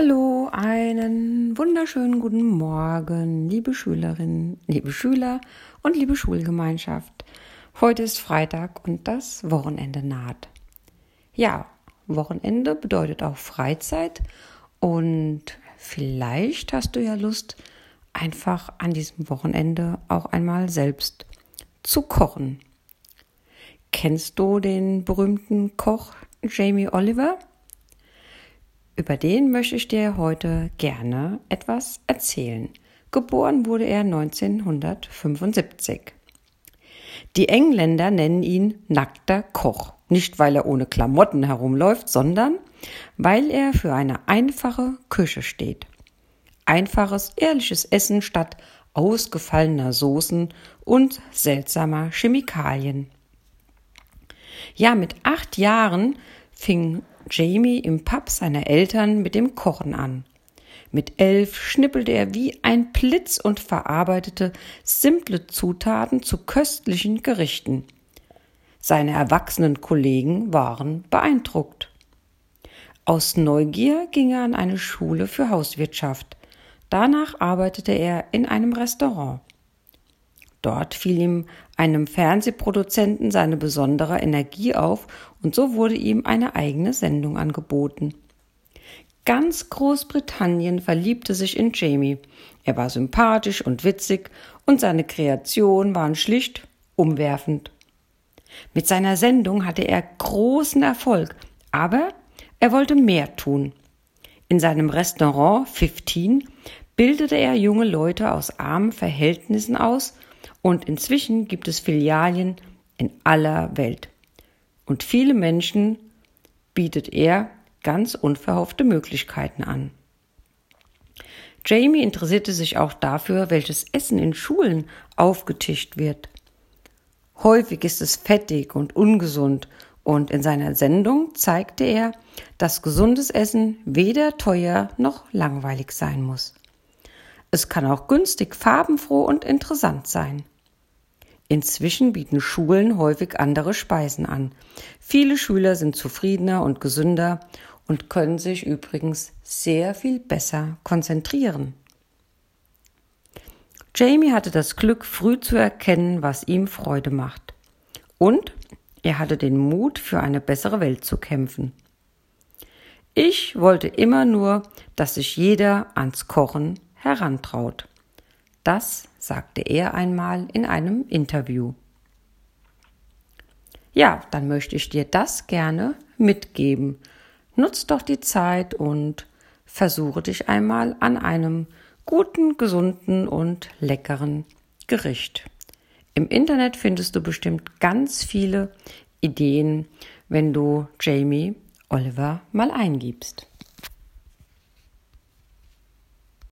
Hallo, einen wunderschönen guten Morgen, liebe Schülerinnen, liebe Schüler und liebe Schulgemeinschaft. Heute ist Freitag und das Wochenende naht. Ja, Wochenende bedeutet auch Freizeit und vielleicht hast du ja Lust, einfach an diesem Wochenende auch einmal selbst zu kochen. Kennst du den berühmten Koch Jamie Oliver? Über den möchte ich dir heute gerne etwas erzählen. Geboren wurde er 1975. Die Engländer nennen ihn nackter Koch, nicht weil er ohne Klamotten herumläuft, sondern weil er für eine einfache Küche steht. Einfaches, ehrliches Essen statt ausgefallener Soßen und seltsamer Chemikalien. Ja, mit acht Jahren fing Jamie im Pub seiner Eltern mit dem Kochen an. Mit elf schnippelte er wie ein Blitz und verarbeitete simple Zutaten zu köstlichen Gerichten. Seine erwachsenen Kollegen waren beeindruckt. Aus Neugier ging er an eine Schule für Hauswirtschaft. Danach arbeitete er in einem Restaurant. Dort fiel ihm einem Fernsehproduzenten seine besondere Energie auf und so wurde ihm eine eigene Sendung angeboten. Ganz Großbritannien verliebte sich in Jamie. Er war sympathisch und witzig und seine Kreationen waren schlicht umwerfend. Mit seiner Sendung hatte er großen Erfolg, aber er wollte mehr tun. In seinem Restaurant 15 bildete er junge Leute aus armen Verhältnissen aus und inzwischen gibt es Filialien in aller Welt. Und viele Menschen bietet er ganz unverhoffte Möglichkeiten an. Jamie interessierte sich auch dafür, welches Essen in Schulen aufgetischt wird. Häufig ist es fettig und ungesund und in seiner Sendung zeigte er, dass gesundes Essen weder teuer noch langweilig sein muss. Es kann auch günstig, farbenfroh und interessant sein. Inzwischen bieten Schulen häufig andere Speisen an. Viele Schüler sind zufriedener und gesünder und können sich übrigens sehr viel besser konzentrieren. Jamie hatte das Glück, früh zu erkennen, was ihm Freude macht. Und er hatte den Mut, für eine bessere Welt zu kämpfen. Ich wollte immer nur, dass sich jeder ans Kochen herantraut. Das sagte er einmal in einem Interview. Ja, dann möchte ich dir das gerne mitgeben. Nutz doch die Zeit und versuche dich einmal an einem guten, gesunden und leckeren Gericht. Im Internet findest du bestimmt ganz viele Ideen, wenn du Jamie Oliver mal eingibst.